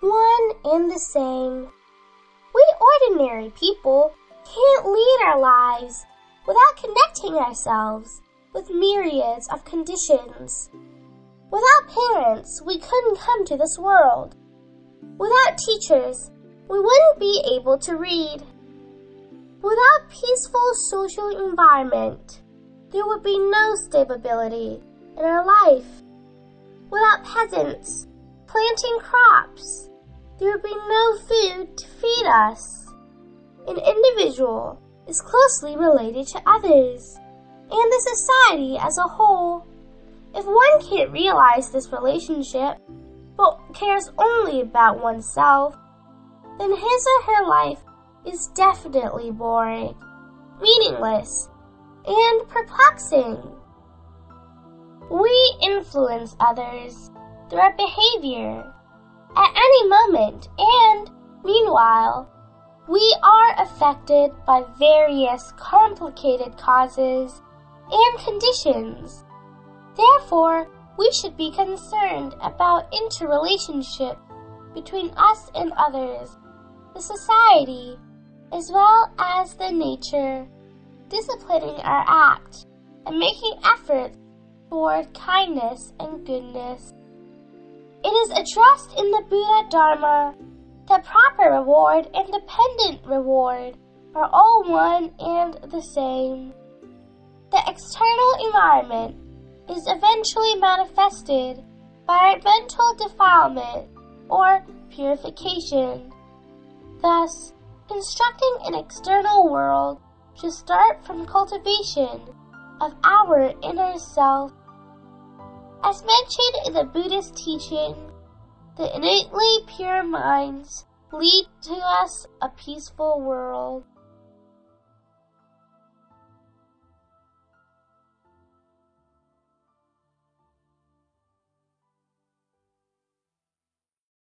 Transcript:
one and the same. We ordinary people can't lead our lives without connecting ourselves with myriads of conditions. Without parents, we couldn't come to this world. Without teachers, we wouldn't be able to read. Without peaceful social environment, there would be no stability in our life. Without peasants planting crops, there would be no food to feed us. An individual is closely related to others and the society as a whole. If one can't realize this relationship, but cares only about oneself, then his or her life is definitely boring, meaningless, and perplexing. We influence others through our behavior at any moment, and meanwhile, we are affected by various complicated causes and conditions. Therefore, we should be concerned about interrelationship between us and others, the society, as well as the nature, disciplining our act and making efforts toward kindness and goodness. It is addressed in the Buddha Dharma that proper reward and dependent reward are all one and the same. The external environment is eventually manifested by mental defilement or purification. Thus, constructing an external world should start from cultivation of our inner self. As mentioned in the Buddhist teaching, the innately pure minds lead to us a peaceful world.